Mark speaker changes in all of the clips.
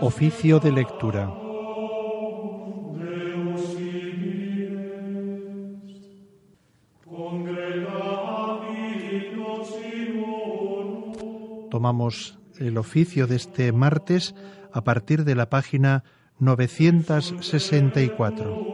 Speaker 1: Oficio de lectura. Tomamos el oficio de este martes a partir de la página 964.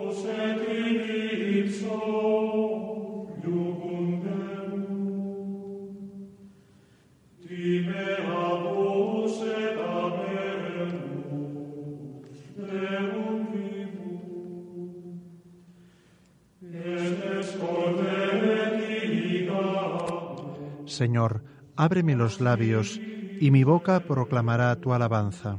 Speaker 1: Señor, ábreme los labios, y mi boca proclamará tu alabanza.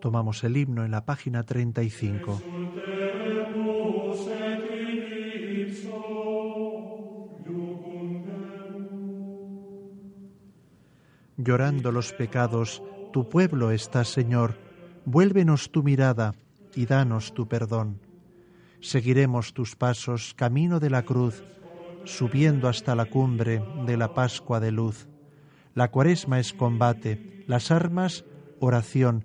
Speaker 1: Tomamos el himno en la página 35. Llorando los pecados, tu pueblo está, Señor. Vuélvenos tu mirada y danos tu perdón. Seguiremos tus pasos, camino de la cruz, subiendo hasta la cumbre de la Pascua de luz. La cuaresma es combate, las armas oración,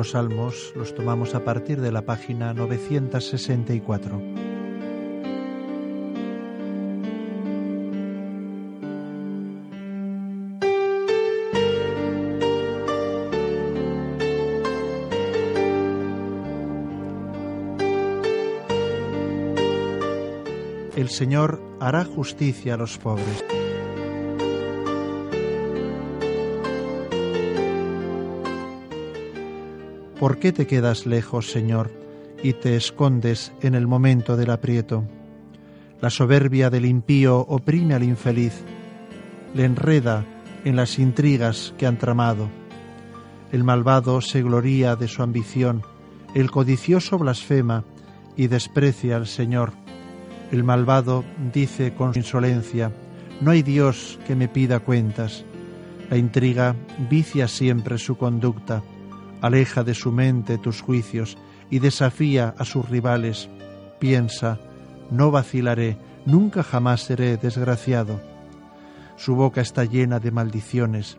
Speaker 1: Los salmos los tomamos a partir de la página 964. El Señor hará justicia a los pobres. ¿Por qué te quedas lejos, Señor, y te escondes en el momento del aprieto? La soberbia del impío oprime al infeliz, le enreda en las intrigas que han tramado. El malvado se gloría de su ambición, el codicioso blasfema y desprecia al Señor. El malvado dice con insolencia, no hay Dios que me pida cuentas. La intriga vicia siempre su conducta, aleja de su mente tus juicios y desafía a sus rivales. Piensa, no vacilaré, nunca jamás seré desgraciado. Su boca está llena de maldiciones,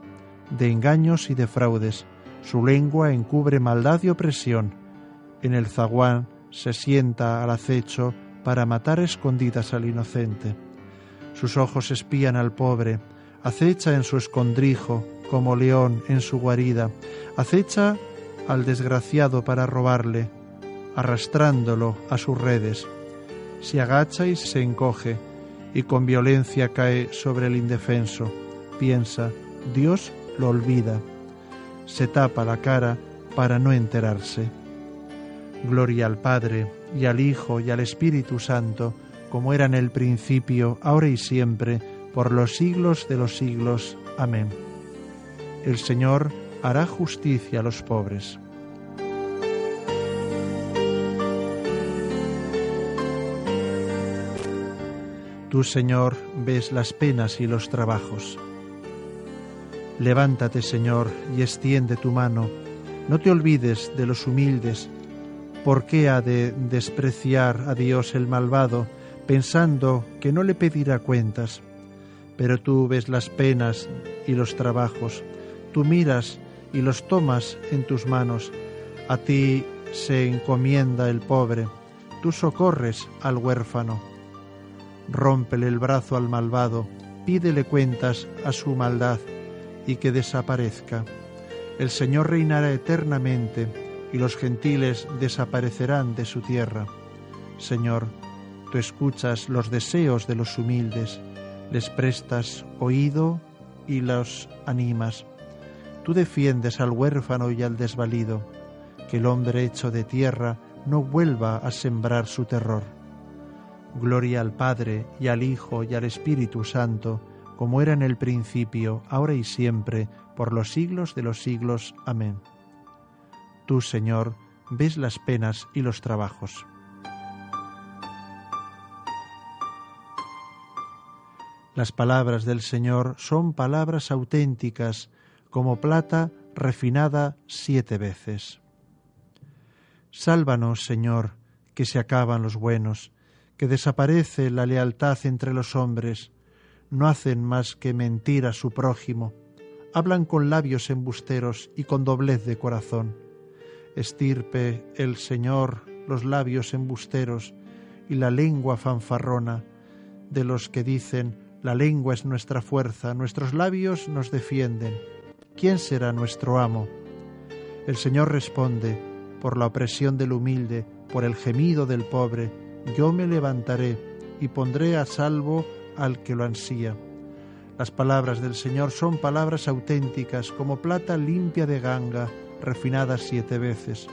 Speaker 1: de engaños y de fraudes. Su lengua encubre maldad y opresión. En el zaguán se sienta al acecho para matar escondidas al inocente. Sus ojos espían al pobre, acecha en su escondrijo como león en su guarida, acecha al desgraciado para robarle, arrastrándolo a sus redes. Se agacha y se encoge, y con violencia cae sobre el indefenso. Piensa, Dios lo olvida. Se tapa la cara para no enterarse. Gloria al Padre, y al Hijo, y al Espíritu Santo, como era en el principio, ahora y siempre, por los siglos de los siglos. Amén. El Señor hará justicia a los pobres. Tú, Señor, ves las penas y los trabajos. Levántate, Señor, y extiende tu mano. No te olvides de los humildes. ¿Por qué ha de despreciar a Dios el malvado, pensando que no le pedirá cuentas? Pero tú ves las penas y los trabajos. Tú miras y los tomas en tus manos. A ti se encomienda el pobre. Tú socorres al huérfano rómpele el brazo al malvado, pídele cuentas a su maldad y que desaparezca. El Señor reinará eternamente y los gentiles desaparecerán de su tierra. Señor, tú escuchas los deseos de los humildes, les prestas oído y los animas. Tú defiendes al huérfano y al desvalido, que el hombre hecho de tierra no vuelva a sembrar su terror. Gloria al Padre y al Hijo y al Espíritu Santo, como era en el principio, ahora y siempre, por los siglos de los siglos. Amén. Tú, Señor, ves las penas y los trabajos. Las palabras del Señor son palabras auténticas, como plata refinada siete veces. Sálvanos, Señor, que se acaban los buenos que desaparece la lealtad entre los hombres, no hacen más que mentir a su prójimo, hablan con labios embusteros y con doblez de corazón. Estirpe el Señor los labios embusteros y la lengua fanfarrona de los que dicen la lengua es nuestra fuerza, nuestros labios nos defienden. ¿Quién será nuestro amo? El Señor responde, por la opresión del humilde, por el gemido del pobre, yo me levantaré y pondré a salvo al que lo ansía. Las palabras del Señor son palabras auténticas, como plata limpia de ganga, refinada siete veces.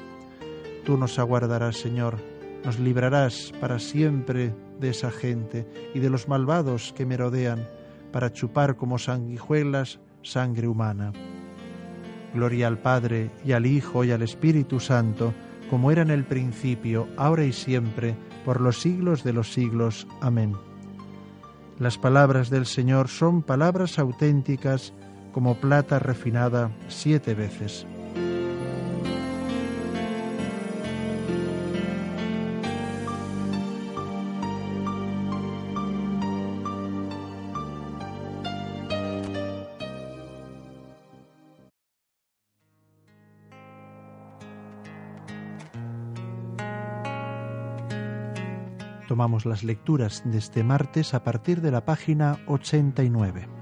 Speaker 1: Tú nos aguardarás, Señor, nos librarás para siempre de esa gente y de los malvados que me rodean, para chupar como sanguijuelas sangre humana. Gloria al Padre y al Hijo y al Espíritu Santo, como era en el principio, ahora y siempre, por los siglos de los siglos. Amén. Las palabras del Señor son palabras auténticas como plata refinada siete veces. Tomamos las lecturas de este martes a partir de la página 89.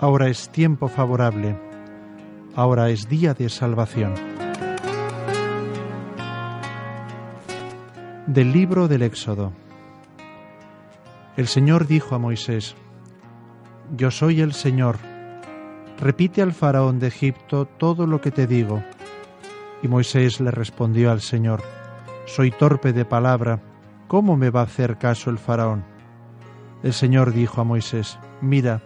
Speaker 1: Ahora es tiempo favorable, ahora es día de salvación. Del libro del Éxodo. El Señor dijo a Moisés, Yo soy el Señor, repite al faraón de Egipto todo lo que te digo. Y Moisés le respondió al Señor, Soy torpe de palabra, ¿cómo me va a hacer caso el faraón? El Señor dijo a Moisés, Mira,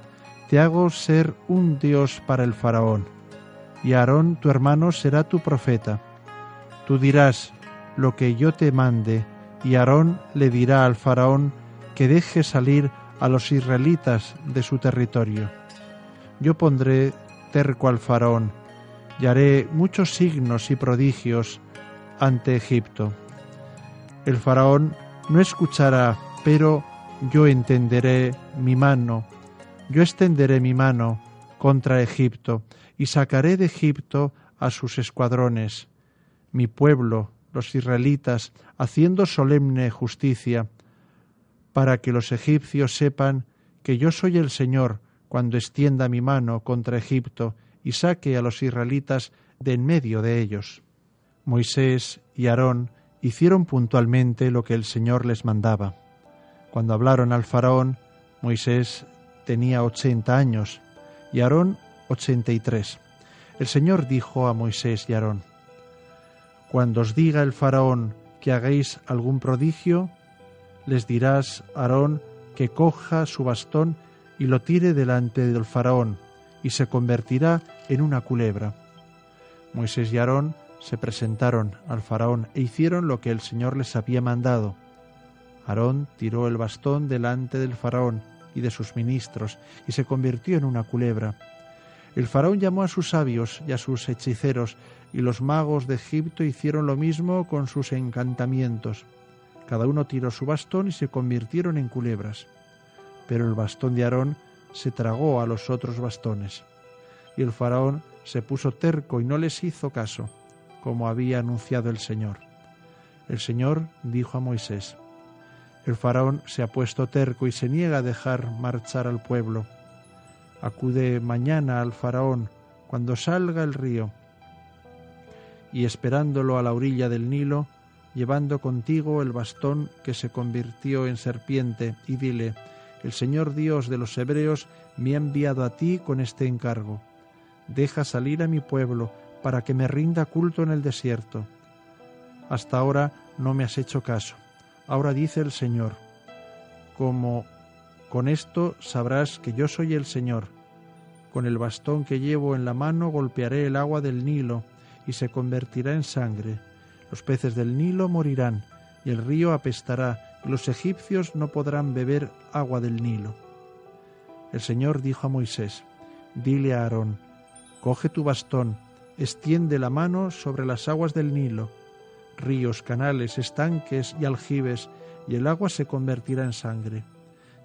Speaker 1: te hago ser un Dios para el faraón, y Aarón tu hermano será tu profeta. Tú dirás lo que yo te mande, y Aarón le dirá al faraón que deje salir a los israelitas de su territorio. Yo pondré terco al faraón, y haré muchos signos y prodigios ante Egipto. El faraón no escuchará, pero yo entenderé mi mano, yo extenderé mi mano contra Egipto, y sacaré de Egipto a sus escuadrones. Mi pueblo, los israelitas, haciendo solemne justicia, para que los egipcios sepan que yo soy el Señor cuando extienda mi mano contra Egipto y saque a los israelitas de en medio de ellos. Moisés y Aarón hicieron puntualmente lo que el Señor les mandaba. Cuando hablaron al faraón, Moisés tenía ochenta años y Aarón ochenta y tres. El Señor dijo a Moisés y Aarón, Cuando os diga el faraón que hagáis algún prodigio, les dirás a Aarón que coja su bastón y lo tire delante del faraón, y se convertirá en una culebra. Moisés y Aarón se presentaron al faraón e hicieron lo que el Señor les había mandado. Aarón tiró el bastón delante del faraón y de sus ministros, y se convirtió en una culebra. El faraón llamó a sus sabios y a sus hechiceros, y los magos de Egipto hicieron lo mismo con sus encantamientos. Cada uno tiró su bastón y se convirtieron en culebras. Pero el bastón de Aarón se tragó a los otros bastones. Y el faraón se puso terco y no les hizo caso, como había anunciado el Señor. El Señor dijo a Moisés, el faraón se ha puesto terco y se niega a dejar marchar al pueblo. Acude mañana al faraón cuando salga el río y esperándolo a la orilla del Nilo, llevando contigo el bastón que se convirtió en serpiente, y dile, el Señor Dios de los Hebreos me ha enviado a ti con este encargo. Deja salir a mi pueblo para que me rinda culto en el desierto. Hasta ahora no me has hecho caso. Ahora dice el Señor, como con esto sabrás que yo soy el Señor. Con el bastón que llevo en la mano golpearé el agua del Nilo y se convertirá en sangre. Los peces del Nilo morirán y el río apestará y los egipcios no podrán beber agua del Nilo. El Señor dijo a Moisés, dile a Aarón, coge tu bastón, extiende la mano sobre las aguas del Nilo ríos, canales, estanques y aljibes, y el agua se convertirá en sangre.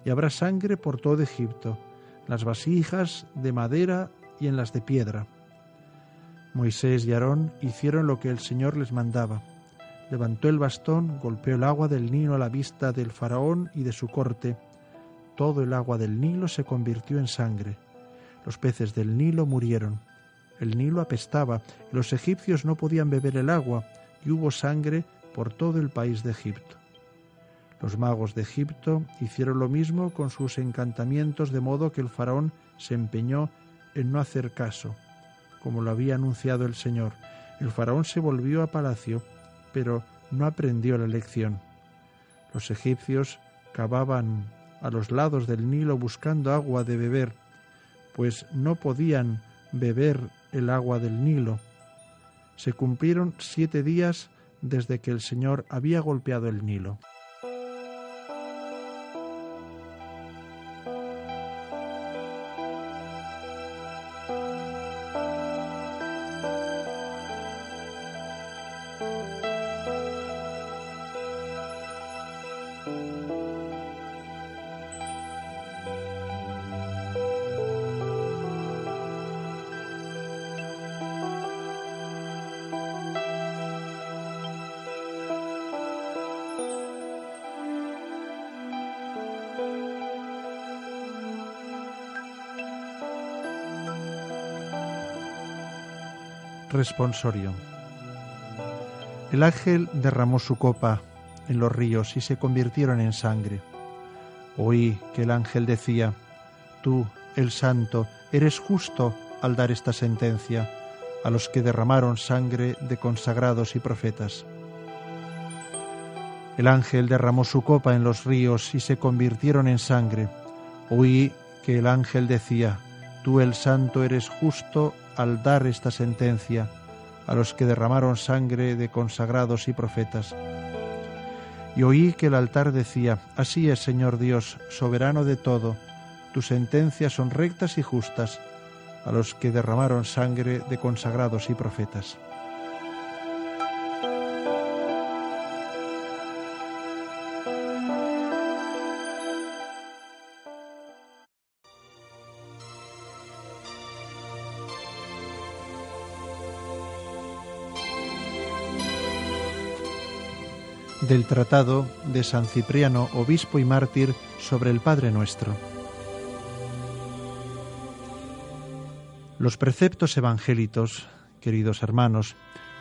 Speaker 1: Y habrá sangre por todo Egipto, las vasijas de madera y en las de piedra. Moisés y Aarón hicieron lo que el Señor les mandaba. Levantó el bastón, golpeó el agua del Nilo a la vista del faraón y de su corte. Todo el agua del Nilo se convirtió en sangre. Los peces del Nilo murieron. El Nilo apestaba y los egipcios no podían beber el agua, y hubo sangre por todo el país de Egipto. Los magos de Egipto hicieron lo mismo con sus encantamientos, de modo que el faraón se empeñó en no hacer caso, como lo había anunciado el Señor. El faraón se volvió a palacio, pero no aprendió la lección. Los egipcios cavaban a los lados del Nilo buscando agua de beber, pues no podían beber el agua del Nilo, se cumplieron siete días desde que el Señor había golpeado el Nilo. Responsorio. El ángel derramó su copa en los ríos y se convirtieron en sangre. Oí que el ángel decía, Tú, el santo, eres justo al dar esta sentencia a los que derramaron sangre de consagrados y profetas. El ángel derramó su copa en los ríos y se convirtieron en sangre. Oí que el ángel decía, Tú el santo eres justo al dar esta sentencia a los que derramaron sangre de consagrados y profetas. Y oí que el altar decía, Así es, Señor Dios, soberano de todo, tus sentencias son rectas y justas a los que derramaron sangre de consagrados y profetas. Del Tratado de San Cipriano, obispo y mártir, sobre el Padre Nuestro. Los preceptos evangélicos, queridos hermanos,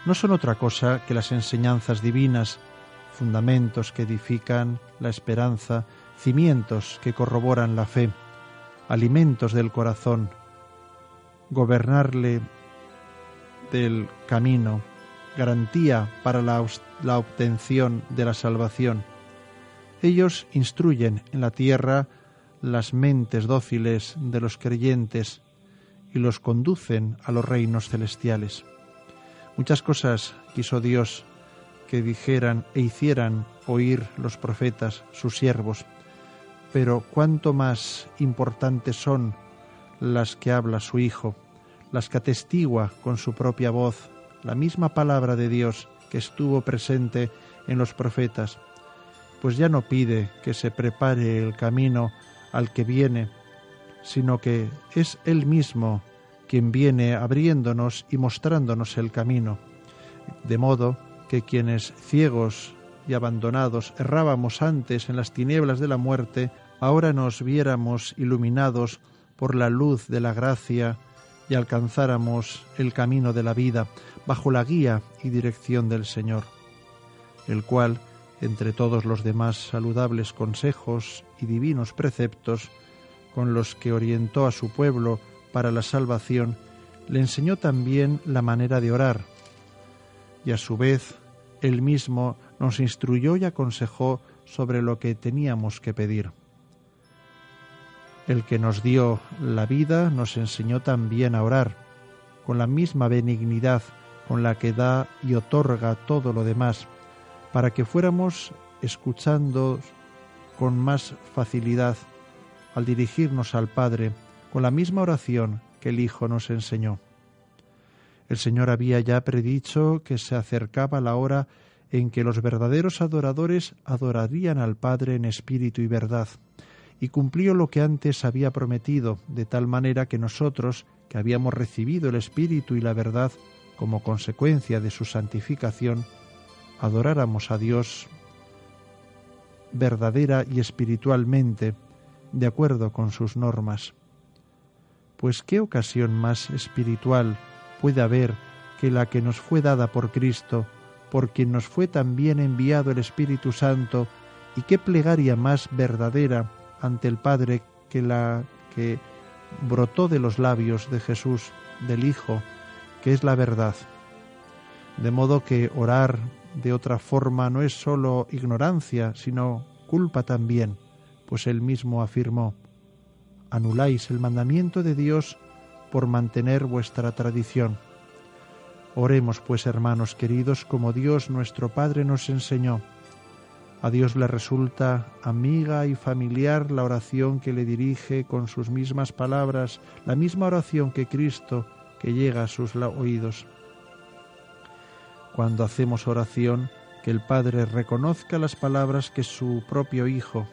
Speaker 1: no son otra cosa que las enseñanzas divinas, fundamentos que edifican la esperanza, cimientos que corroboran la fe, alimentos del corazón, gobernarle del camino, garantía para la, obtención de la salvación. Ellos instruyen en la tierra las mentes dóciles de los creyentes y los conducen a los reinos celestiales. Muchas cosas quiso Dios que dijeran e hicieran oír los profetas, sus siervos, pero cuánto más importantes son las que habla su Hijo, las que atestigua con su propia voz la misma palabra de Dios que estuvo presente en los profetas, pues ya no pide que se prepare el camino al que viene, sino que es Él mismo quien viene abriéndonos y mostrándonos el camino, de modo que quienes ciegos y abandonados errábamos antes en las tinieblas de la muerte, ahora nos viéramos iluminados por la luz de la gracia y alcanzáramos el camino de la vida bajo la guía y dirección del Señor, el cual, entre todos los demás saludables consejos y divinos preceptos con los que orientó a su pueblo para la salvación, le enseñó también la manera de orar, y a su vez él mismo nos instruyó y aconsejó sobre lo que teníamos que pedir. El que nos dio la vida nos enseñó también a orar, con la misma benignidad con la que da y otorga todo lo demás, para que fuéramos escuchando con más facilidad al dirigirnos al Padre con la misma oración que el Hijo nos enseñó. El Señor había ya predicho que se acercaba la hora en que los verdaderos adoradores adorarían al Padre en espíritu y verdad, y cumplió lo que antes había prometido, de tal manera que nosotros, que habíamos recibido el Espíritu y la verdad como consecuencia de su santificación, adoráramos a Dios verdadera y espiritualmente, de acuerdo con sus normas. Pues qué ocasión más espiritual puede haber que la que nos fue dada por Cristo, por quien nos fue también enviado el Espíritu Santo, y qué plegaria más verdadera ante el Padre que la que brotó de los labios de Jesús, del Hijo, que es la verdad. De modo que orar de otra forma no es sólo ignorancia, sino culpa también, pues él mismo afirmó, anuláis el mandamiento de Dios por mantener vuestra tradición. Oremos pues, hermanos queridos, como Dios nuestro Padre nos enseñó a Dios le resulta amiga y familiar la oración que le dirige con sus mismas palabras, la misma oración que Cristo que llega a sus oídos. Cuando hacemos oración, que el Padre reconozca las palabras que su propio Hijo,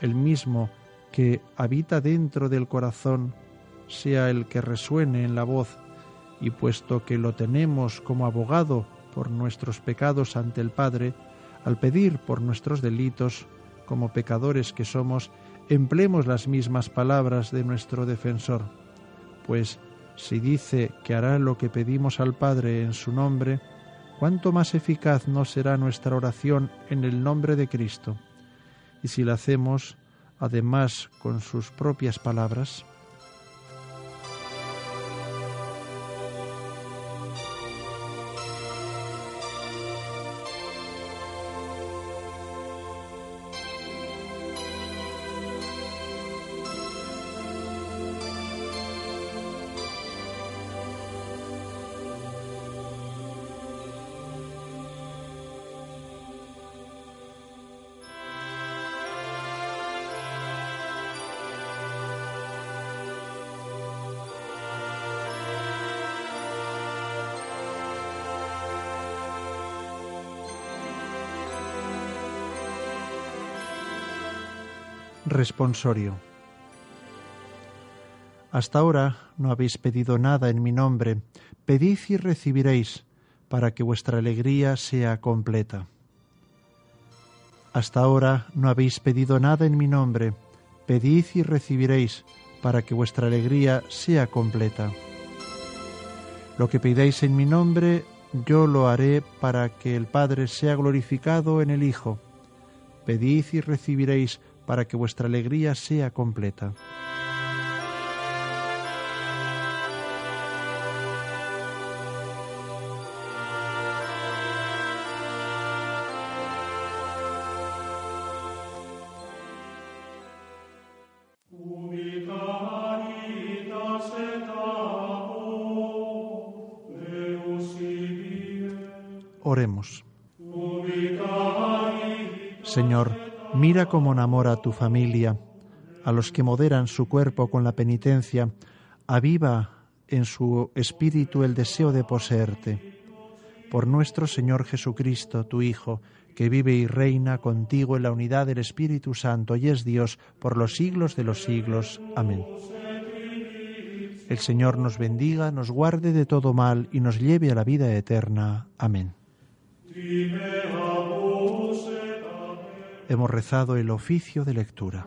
Speaker 1: el mismo que habita dentro del corazón, sea el que resuene en la voz, y puesto que lo tenemos como abogado por nuestros pecados ante el Padre, al pedir por nuestros delitos, como pecadores que somos, empleemos las mismas palabras de nuestro defensor, pues Si dice que hará lo que pedimos al Padre en su nombre, ¿cuánto más eficaz no será nuestra oración en el nombre de Cristo? Y si la hacemos, además, con sus propias palabras, Responsorio. Hasta ahora no habéis pedido nada en mi nombre. Pedid y recibiréis, para que vuestra alegría sea completa. Hasta ahora no habéis pedido nada en mi nombre. Pedid y recibiréis, para que vuestra alegría sea completa. Lo que pidáis en mi nombre, yo lo haré para que el Padre sea glorificado en el Hijo. Pedid y recibiréis, para que vuestra alegría sea completa. Cómo enamora a tu familia, a los que moderan su cuerpo con la penitencia, aviva en su espíritu el deseo de poseerte. Por nuestro Señor Jesucristo, tu Hijo, que vive y reina contigo en la unidad del Espíritu Santo y es Dios por los siglos de los siglos. Amén. El Señor nos bendiga, nos guarde de todo mal y nos lleve a la vida eterna. Amén hemos rezado el oficio de lectura.